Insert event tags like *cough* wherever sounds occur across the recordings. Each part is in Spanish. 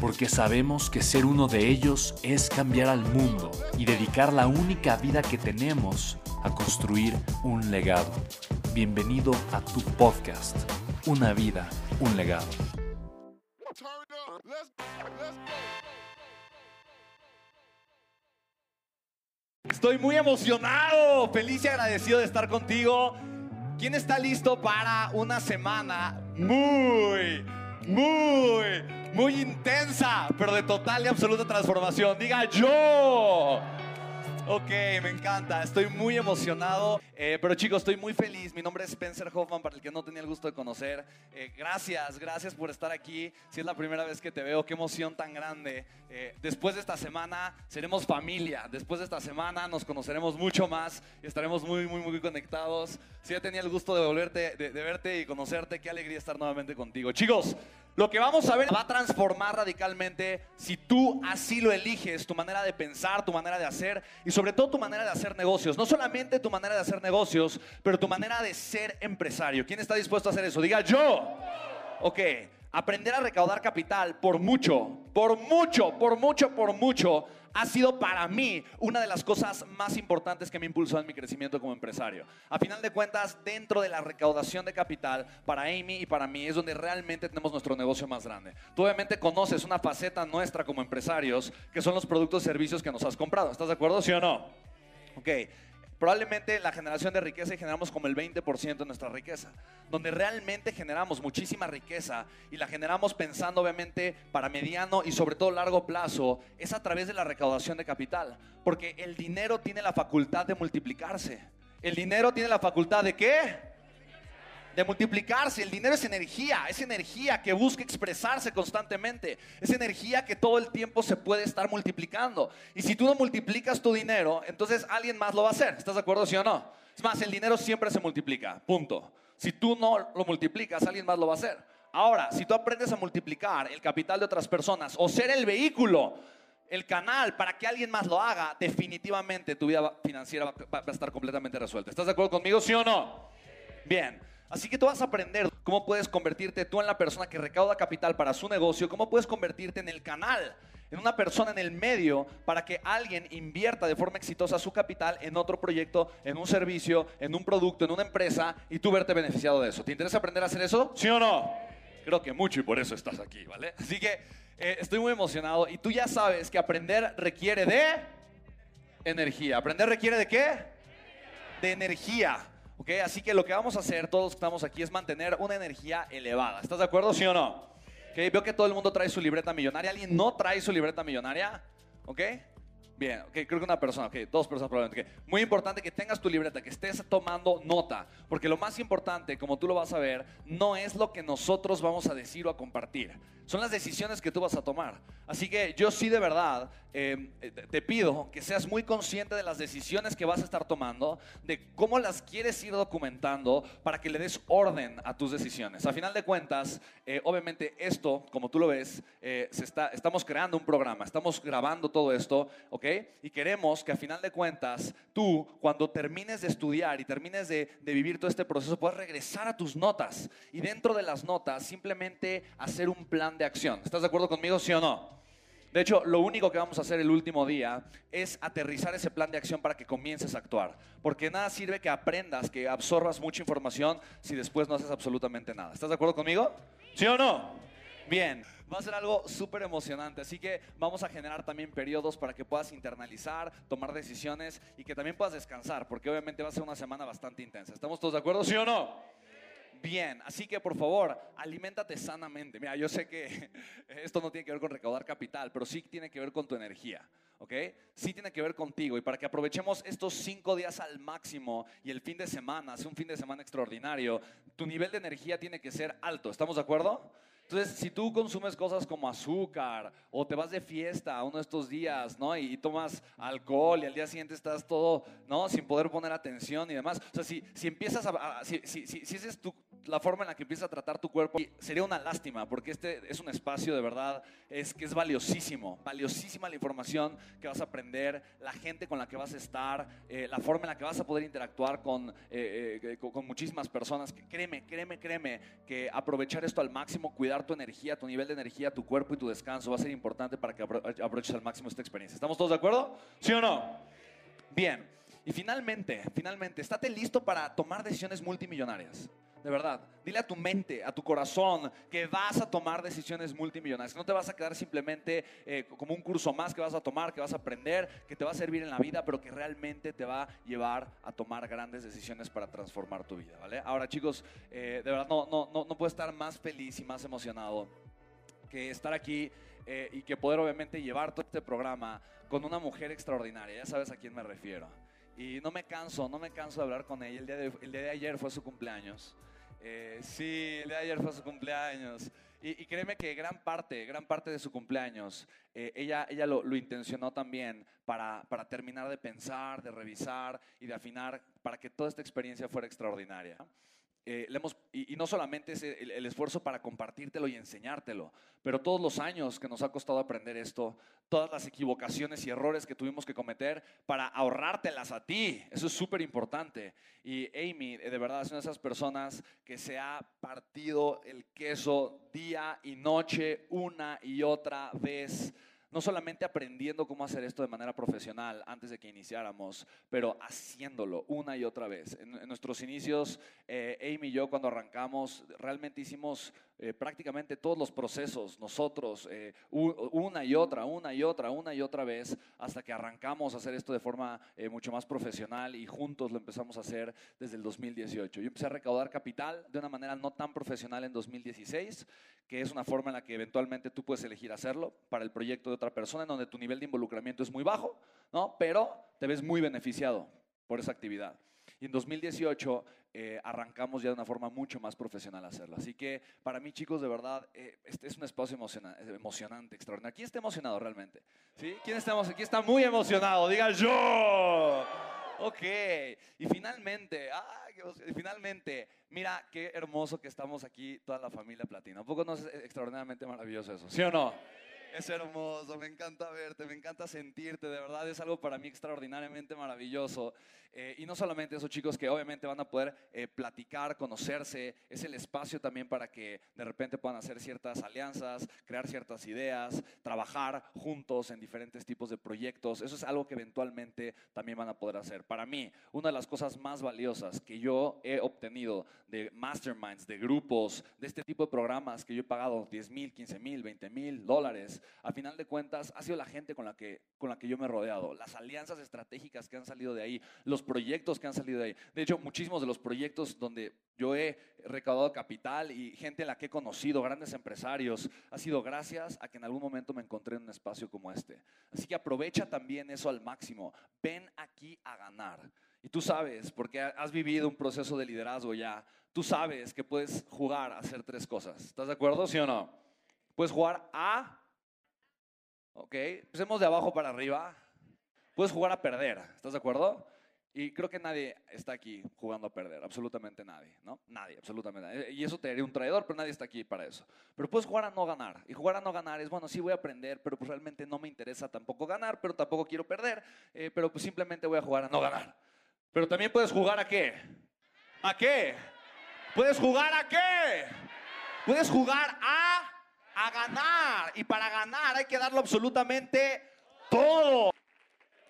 porque sabemos que ser uno de ellos es cambiar al mundo y dedicar la única vida que tenemos a construir un legado. Bienvenido a tu podcast, Una vida, un legado. Estoy muy emocionado, feliz y agradecido de estar contigo. ¿Quién está listo para una semana muy, muy, muy intensa, pero de total y absoluta transformación? Diga yo. Ok, me encanta, estoy muy emocionado, eh, pero chicos, estoy muy feliz. Mi nombre es Spencer Hoffman, para el que no tenía el gusto de conocer. Eh, gracias, gracias por estar aquí. Si es la primera vez que te veo, qué emoción tan grande. Eh, después de esta semana seremos familia, después de esta semana nos conoceremos mucho más y estaremos muy, muy, muy conectados. Si ya tenía el gusto de volverte, de, de verte y conocerte, qué alegría estar nuevamente contigo. Chicos, lo que vamos a ver va a transformar radicalmente si tú así lo eliges, tu manera de pensar, tu manera de hacer y sobre todo tu manera de hacer negocios. No solamente tu manera de hacer negocios, pero tu manera de ser empresario. ¿Quién está dispuesto a hacer eso? Diga yo. Ok, aprender a recaudar capital por mucho, por mucho, por mucho, por mucho, ha sido para mí una de las cosas más importantes que me impulsó en mi crecimiento como empresario. A final de cuentas, dentro de la recaudación de capital, para Amy y para mí es donde realmente tenemos nuestro negocio más grande. Tú obviamente conoces una faceta nuestra como empresarios, que son los productos y servicios que nos has comprado. ¿Estás de acuerdo, sí o no? Ok. Probablemente la generación de riqueza y generamos como el 20% de nuestra riqueza, donde realmente generamos muchísima riqueza y la generamos pensando obviamente para mediano y sobre todo largo plazo, es a través de la recaudación de capital, porque el dinero tiene la facultad de multiplicarse. El dinero tiene la facultad de qué? De multiplicarse. El dinero es energía, es energía que busca expresarse constantemente, es energía que todo el tiempo se puede estar multiplicando. Y si tú no multiplicas tu dinero, entonces alguien más lo va a hacer. ¿Estás de acuerdo, sí o no? Es más, el dinero siempre se multiplica, punto. Si tú no lo multiplicas, alguien más lo va a hacer. Ahora, si tú aprendes a multiplicar el capital de otras personas o ser el vehículo, el canal para que alguien más lo haga, definitivamente tu vida financiera va a estar completamente resuelta. ¿Estás de acuerdo conmigo, sí o no? Bien. Así que tú vas a aprender cómo puedes convertirte tú en la persona que recauda capital para su negocio, cómo puedes convertirte en el canal, en una persona en el medio para que alguien invierta de forma exitosa su capital en otro proyecto, en un servicio, en un producto, en una empresa y tú verte beneficiado de eso. ¿Te interesa aprender a hacer eso? ¿Sí o no? Creo que mucho y por eso estás aquí, ¿vale? Así que eh, estoy muy emocionado y tú ya sabes que aprender requiere de energía. ¿Aprender requiere de qué? De energía. ¿Ok? Así que lo que vamos a hacer, todos que estamos aquí, es mantener una energía elevada. ¿Estás de acuerdo, sí o no? ¿Ok? Veo que todo el mundo trae su libreta millonaria. ¿Alguien no trae su libreta millonaria? ¿Ok? Bien, ok, creo que una persona, ok, dos personas probablemente. Okay. Muy importante que tengas tu libreta, que estés tomando nota, porque lo más importante, como tú lo vas a ver, no es lo que nosotros vamos a decir o a compartir, son las decisiones que tú vas a tomar. Así que yo sí de verdad eh, te pido que seas muy consciente de las decisiones que vas a estar tomando, de cómo las quieres ir documentando para que le des orden a tus decisiones. A final de cuentas, eh, obviamente esto, como tú lo ves, eh, se está, estamos creando un programa, estamos grabando todo esto, ¿ok? Y queremos que a final de cuentas tú, cuando termines de estudiar y termines de, vivir todo este proceso, puedas regresar a tus notas y dentro de las notas simplemente hacer un plan de acción. ¿Estás de acuerdo conmigo, sí o no? De hecho, lo único que vamos a hacer el último día es aterrizar ese plan de acción para que comiences a actuar. Porque nada sirve que aprendas, que absorbas mucha información si después no haces absolutamente nada. ¿Estás de acuerdo conmigo? ¿Sí o no? Bien, va a ser algo súper emocionante, así que vamos a generar también periodos para que puedas internalizar, tomar decisiones y que también puedas descansar, porque obviamente va a ser una semana bastante intensa. ¿Estamos todos de acuerdo, sí o no? Bien, así que por favor, aliméntate sanamente. Mira, yo sé que *laughs* esto no tiene que ver con recaudar capital, pero sí tiene que ver con tu energía. ¿ok? Sí tiene que ver contigo y para que aprovechemos estos cinco días al máximo y el fin de semana, sea un fin de semana extraordinario, tu nivel de energía tiene que ser alto, ¿estamos de acuerdo? Entonces, si tú consumes cosas como azúcar o te vas de fiesta uno de estos días, ¿no? Y, tomas alcohol y al día siguiente estás todo, ¿no? Sin poder poner atención y demás. O sea, si, si empiezas a... si, si, si, esa es tu, la forma en la que empiezas a tratar tu cuerpo, sería una lástima porque este es un espacio de verdad, es que es valiosísimo, valiosísima la información que vas a aprender, la gente con la que vas a estar, eh, la forma en la que vas a poder interactuar con, eh, eh, con, con muchísimas personas. Créeme, créeme, créeme que aprovechar esto al máximo, cuidar tu energía, tu nivel de energía, tu cuerpo y tu descanso va a ser importante para que aproveches al máximo esta experiencia. ¿Estamos todos de acuerdo? ¿Sí o no? Bien. Y finalmente, finalmente, estate listo para tomar decisiones multimillonarias. De verdad, dile a tu mente, a tu corazón, que vas a tomar decisiones multimillonarias. Que no te vas a quedar simplemente eh, como un curso más que vas a tomar, que vas a aprender, que te va a servir en la vida, pero que realmente te va a llevar a tomar grandes decisiones para transformar tu vida. ¿vale? Ahora, chicos, eh, de verdad no, no, no, puedo estar más feliz y más emocionado que estar aquí eh, y que poder obviamente llevar todo este programa con una mujer extraordinaria. Ya sabes a quién me refiero. Y no me canso, no me canso de hablar con ella. El día de ayer fue su cumpleaños. Eh, sí, el de ayer fue su cumpleaños. Y, y, créeme que gran parte, gran parte de su cumpleaños, eh, ella, ella lo, lo, intencionó también para, para terminar de pensar, de revisar y de afinar para que toda esta experiencia fuera extraordinaria. Eh, y, no solamente es el, el, esfuerzo para compartírtelo y enseñártelo, pero todos los años que nos ha costado aprender esto, todas las equivocaciones y errores que tuvimos que cometer para ahorrártelas a ti, eso es súper importante. Y Amy, de verdad, es una de esas personas que se ha partido el queso día y noche, una y otra vez no solamente aprendiendo cómo hacer esto de manera profesional antes de que iniciáramos, pero haciéndolo una y otra vez. En, nuestros inicios, eh, Amy y yo cuando arrancamos, realmente hicimos eh, prácticamente todos los procesos nosotros, eh, una y otra, una y otra, una y otra vez, hasta que arrancamos a hacer esto de forma eh, mucho más profesional y juntos lo empezamos a hacer desde el 2018. Yo empecé a recaudar capital de una manera no tan profesional en 2016, que es una forma en la que eventualmente tú puedes elegir hacerlo para el proyecto de otra persona, en donde tu nivel de involucramiento es muy bajo, ¿no? pero te ves muy beneficiado por esa actividad. Y en 2018 eh, arrancamos ya de una forma mucho más profesional hacerlo. Así que para mí, chicos, de verdad, este es un espacio emocionante, emocionante, extraordinario. ¿Quién está emocionado realmente? ¿Sí? ¿Quién está, ¿Quién está muy emocionado? Diga yo. Ok. Y finalmente, ah, y finalmente, mira qué hermoso que estamos aquí, toda la familia Platina. ¿Un poco no es extraordinariamente maravilloso eso? ¿Sí o no? Es hermoso, me encanta verte, me encanta sentirte, de verdad es algo para mí extraordinariamente maravilloso. Eh, y no solamente eso, chicos, que obviamente van a poder eh, platicar, conocerse, es el espacio también para que de repente puedan hacer ciertas alianzas, crear ciertas ideas, trabajar juntos en diferentes tipos de proyectos. Eso es algo que eventualmente también van a poder hacer. Para mí, una de las cosas más valiosas que yo he obtenido de masterminds, de grupos, de este tipo de programas que yo he pagado 10 mil, 15 mil, 20 mil dólares, a final de cuentas ha sido la gente con la, que, con la que yo me he rodeado, las alianzas estratégicas que han salido de ahí, los proyectos que han salido de ahí. De hecho, muchísimos de los proyectos donde yo he recaudado capital y gente en la que he conocido, grandes empresarios, ha sido gracias a que en algún momento me encontré en un espacio como este. Así que aprovecha también eso al máximo. Ven aquí a ganar. Y tú sabes, porque has vivido un proceso de liderazgo ya, tú sabes que puedes jugar a hacer tres cosas. ¿Estás de acuerdo, sí o no? Puedes jugar a... Ok, empecemos de abajo para arriba. Puedes jugar a perder. ¿Estás de acuerdo? Y creo que nadie está aquí jugando a perder, absolutamente nadie, ¿no? Nadie, absolutamente nadie. Y eso te haría un traidor, pero nadie está aquí para eso. Pero puedes jugar a no ganar. Y jugar a no ganar es, bueno, sí voy a aprender, pero pues realmente no me interesa tampoco ganar, pero tampoco quiero perder, eh, pero pues simplemente voy a jugar a no ganar. Pero también puedes jugar a qué? ¿A qué? ¿Puedes jugar a qué? Puedes jugar a, a ganar. Y para ganar hay que darlo absolutamente todo.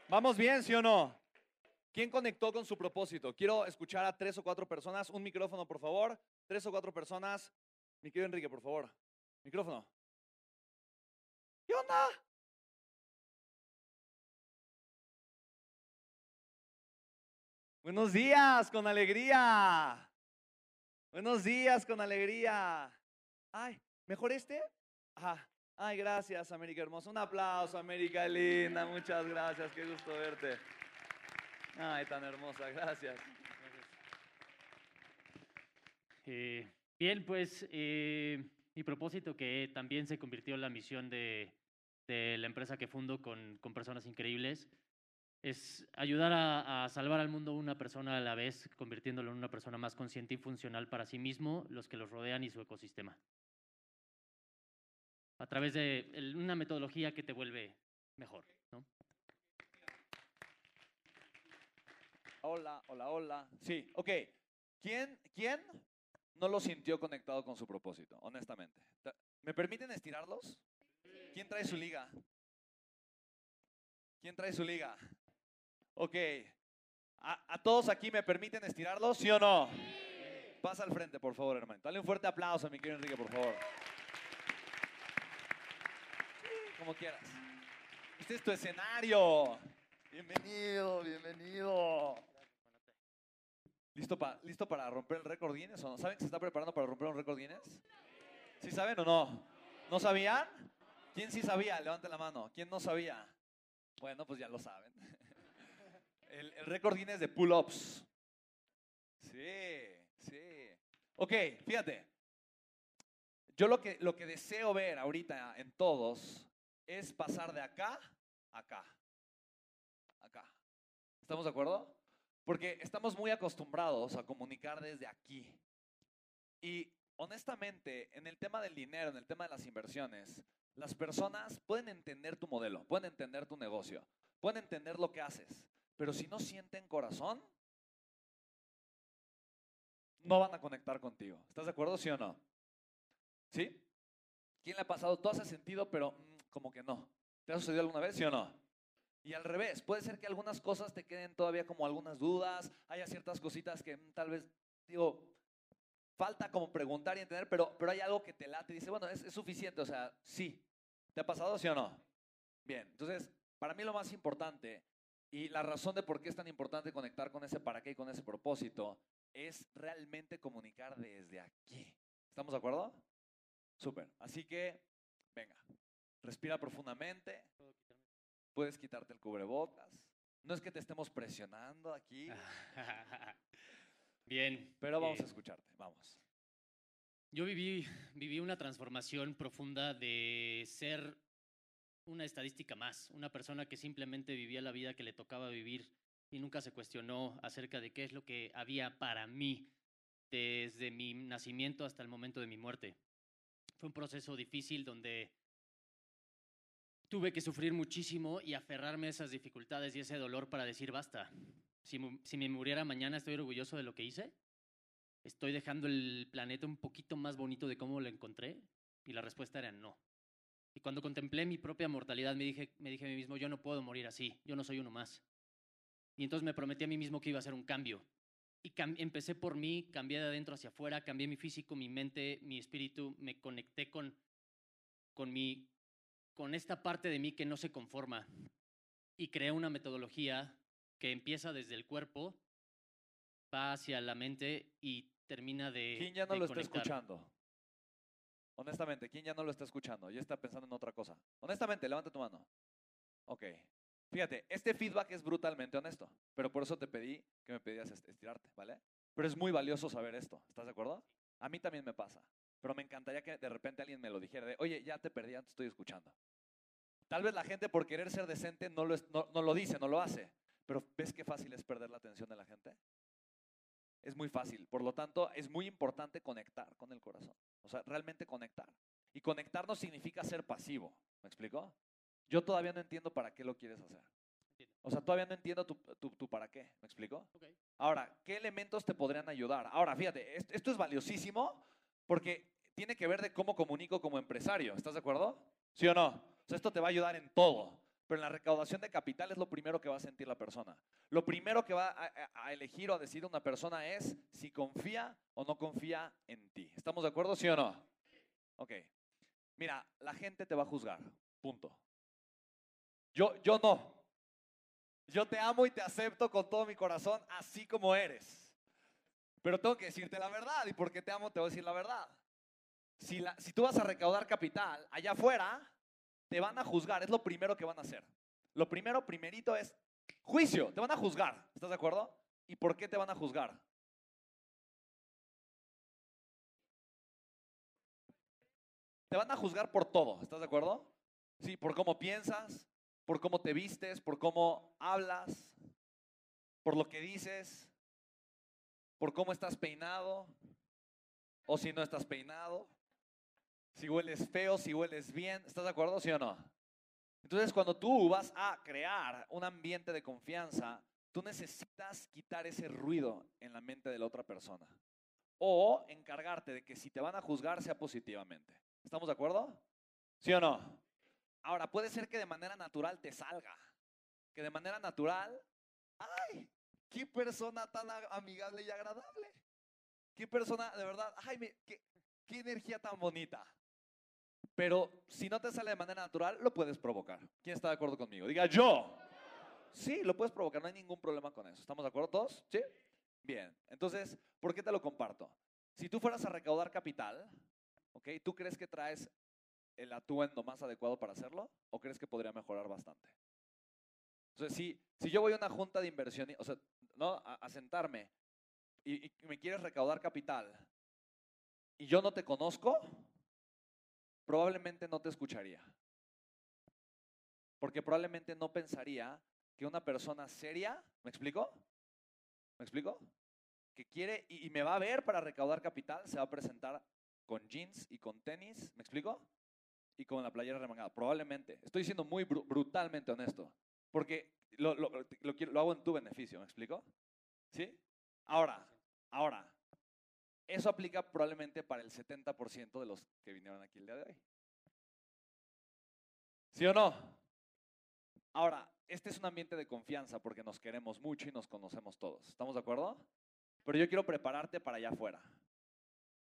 ¿Vamos bien, sí o no? ¿Quién conectó con su propósito? Quiero escuchar a tres o cuatro personas. Un micrófono, por favor. Tres o cuatro personas. Mi querido Enrique, por favor. Micrófono. ¿Qué onda? Buenos días, con alegría. Buenos días, con alegría. Ay, ¿mejor este? Ajá. Ay, gracias, América Hermosa. Un aplauso, América Linda. Muchas gracias, qué gusto verte. Ay, tan hermosa, gracias. Eh, bien, pues eh, mi propósito que también se convirtió en la misión de, de la empresa que fundo con, con personas increíbles es ayudar a, a, salvar al mundo una persona a la vez, convirtiéndolo en una persona más consciente y funcional para sí mismo, los que los rodean y su ecosistema. A través de una metodología que te vuelve mejor. ¿no? Hola, hola, hola. Sí, ok. ¿Quién, ¿Quién no lo sintió conectado con su propósito, honestamente? ¿Me permiten estirarlos? ¿Quién trae su liga? ¿Quién trae su liga? Ok. ¿A, a todos aquí me permiten estirarlos, sí o no? Pasa al frente, por favor, hermano. Dale un fuerte aplauso a mi querido Enrique, por favor. Como quieras. Este es tu escenario. Bienvenido, bienvenido. ¿Listo, pa, ¿Listo para romper el récord Guinness o no? ¿Saben que se está preparando para romper un récord Guinness? ¿Sí saben o no? ¿No sabían? ¿Quién sí sabía? Levanten la mano. ¿Quién no sabía? Bueno, pues ya lo saben. *laughs* El, el récord Guinness de pull-ups. Sí, sí. Ok, fíjate. Yo lo que, lo que deseo ver ahorita en todos es pasar de acá a acá. Acá. ¿Estamos de acuerdo? Porque estamos muy acostumbrados a comunicar desde aquí. Y honestamente, en el tema del dinero, en el tema de las inversiones, las personas pueden entender tu modelo, pueden entender tu negocio, pueden entender lo que haces, pero si no sienten corazón, no van a conectar contigo. ¿Estás de acuerdo, sí o no? ¿Sí? ¿Quién le ha pasado? Todo hace sentido, pero como que no. ¿Te ha sucedido alguna vez, sí o no? Y al revés, puede ser que algunas cosas te queden todavía como algunas dudas, haya ciertas cositas que tal vez, digo, falta como preguntar y entender, pero, pero hay algo que te late y dice, bueno, es, es suficiente, o sea, sí. ¿Te ha pasado, sí o no? Bien, entonces, para mí lo más importante y la razón de por qué es tan importante conectar con ese para qué y con ese propósito es realmente comunicar desde aquí. ¿Estamos de acuerdo? Súper. Así que, venga, respira profundamente. Puedes quitarte el cubrebocas. No es que te estemos presionando aquí. *laughs* Bien. Pero vamos eh, a escucharte. Vamos. Yo viví, viví una transformación profunda de ser una estadística más, una persona que simplemente vivía la vida que le tocaba vivir y nunca se cuestionó acerca de qué es lo que había para mí desde mi nacimiento hasta el momento de mi muerte. Fue un proceso difícil donde tuve que sufrir muchísimo y aferrarme a esas dificultades y ese dolor para decir basta. Si, me muriera mañana, estoy orgulloso de lo que hice. Estoy dejando el planeta un poquito más bonito de cómo lo encontré. Y la respuesta era no. Y cuando contemplé mi propia mortalidad, me dije, me dije a mí mismo, yo no puedo morir así, yo no soy uno más. Y entonces me prometí a mí mismo que iba a hacer un cambio. Y empecé por mí, cambié de adentro hacia afuera, cambié mi físico, mi mente, mi espíritu, me conecté con, con, mi, con esta parte de mí que no se conforma. Y creé una metodología que empieza desde el cuerpo, va hacia la mente y termina de. ¿Quién ya no lo está escuchando? Honestamente, ¿quién ya no lo está escuchando? Ya está pensando en otra cosa. Honestamente, levanta tu mano. Ok. Fíjate, este feedback es brutalmente honesto, pero por eso te pedí que me pedías est- estirarte, ¿vale? Pero es muy valioso saber esto, ¿estás de acuerdo? A mí también me pasa, pero me encantaría que de repente alguien me lo dijera de, oye, ya te perdí, ya te estoy escuchando. Tal vez la gente por querer ser decente no lo, es- no, no lo dice, no lo hace, pero ¿ves qué fácil es perder la atención de la gente? Es muy fácil, por lo tanto, es muy importante conectar con el corazón, o sea, realmente conectar. Y conectar no significa ser pasivo, ¿me explico? Yo todavía no entiendo para qué lo quieres hacer. O sea, todavía no entiendo tu, tu- tu para qué, ¿me explico? Ahora, ¿qué elementos te podrían ayudar? Ahora, fíjate, est- esto es valiosísimo porque tiene que ver de cómo comunico como empresario, ¿estás de acuerdo? ¿Sí o no? O sea, esto te va a ayudar en todo, pero en la recaudación de capital es lo primero que va a sentir la persona. Lo primero que va a, a- elegir o a decir una persona es si confía o no confía en ti. ¿Estamos de acuerdo, sí o no? Ok. Mira, la gente te va a juzgar. Punto. Yo, yo no. Yo te amo y te acepto con todo mi corazón, así como eres. Pero tengo que decirte la verdad. Y porque te amo, te voy a decir la verdad. Si, la, si tú vas a recaudar capital allá afuera, te van a juzgar. Es lo primero que van a hacer. Lo primero, primerito es juicio. Te van a juzgar. ¿Estás de acuerdo? ¿Y por qué te van a juzgar? Te van a juzgar por todo. ¿Estás de acuerdo? Sí, por cómo piensas, por cómo te vistes, por cómo hablas, por lo que dices, por cómo estás peinado o si no estás peinado, si hueles feo, si hueles bien. ¿Estás de acuerdo, sí o no? Entonces, cuando tú vas a crear un ambiente de confianza, tú necesitas quitar ese ruido en la mente de la otra persona. O encargarte de que si te van a juzgar sea positivamente. ¿Estamos de acuerdo? ¿Sí o no? Ahora, puede ser que de manera natural te salga. Que de manera natural, ¡ay! ¡Qué persona tan amigable y agradable! ¡Qué persona, de verdad, ay, qué, qué energía tan bonita! Pero si no te sale de manera natural, lo puedes provocar. ¿Quién está de acuerdo conmigo? Diga yo. Sí, lo puedes provocar, no hay ningún problema con eso. ¿Estamos de acuerdo todos? ¿Sí? Bien. Entonces, ¿por qué te lo comparto? Si tú fueras a recaudar capital, ¿ok? ¿Tú crees que traes el atuendo más adecuado para hacerlo o crees que podría mejorar bastante? Entonces, si, si yo voy a una junta de inversión, o sea, ¿no? a, sentarme y, me quieres recaudar capital y yo no te conozco, probablemente no te escucharía. Porque probablemente no pensaría que una persona seria, ¿me explico? ¿Me explico? Que quiere y, y, me va a ver para recaudar capital, se va a presentar con jeans y con tenis, ¿me explico? y con la playera remangada. Probablemente. Estoy siendo muy brutalmente honesto. Porque lo, lo, lo, hago en tu beneficio, ¿me explico? ¿Sí? Ahora, ahora, eso aplica probablemente para el 70% de los que vinieron aquí el día de hoy. ¿Sí o no? Ahora, este es un ambiente de confianza porque nos queremos mucho y nos conocemos todos. ¿Estamos de acuerdo? Pero yo quiero prepararte para allá afuera.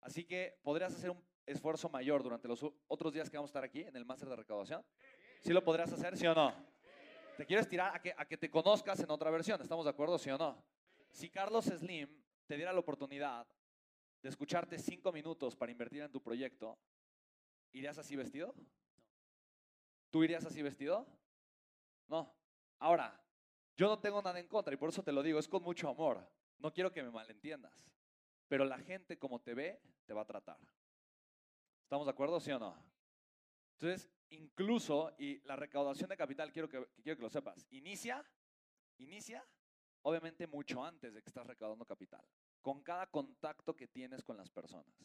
Así que podrías hacer un esfuerzo mayor durante los otros días que vamos a estar aquí en el máster de recaudación? ¿Sí lo podrías hacer, sí o no? ¿Te quieres tirar a que, a que te conozcas en otra versión? ¿Estamos de acuerdo, sí o no? Si Carlos Slim te diera la oportunidad de escucharte cinco minutos para invertir en tu proyecto, ¿irías así vestido? ¿Tú irías así vestido? No. Ahora, yo no tengo nada en contra y por eso te lo digo, es con mucho amor. No quiero que me malentiendas. Pero la gente como te ve, te va a tratar. ¿Estamos de acuerdo, sí o no? Entonces, incluso, y la recaudación de capital, quiero que, quiero que lo sepas, inicia, inicia, obviamente mucho antes de que estás recaudando capital, con cada contacto que tienes con las personas.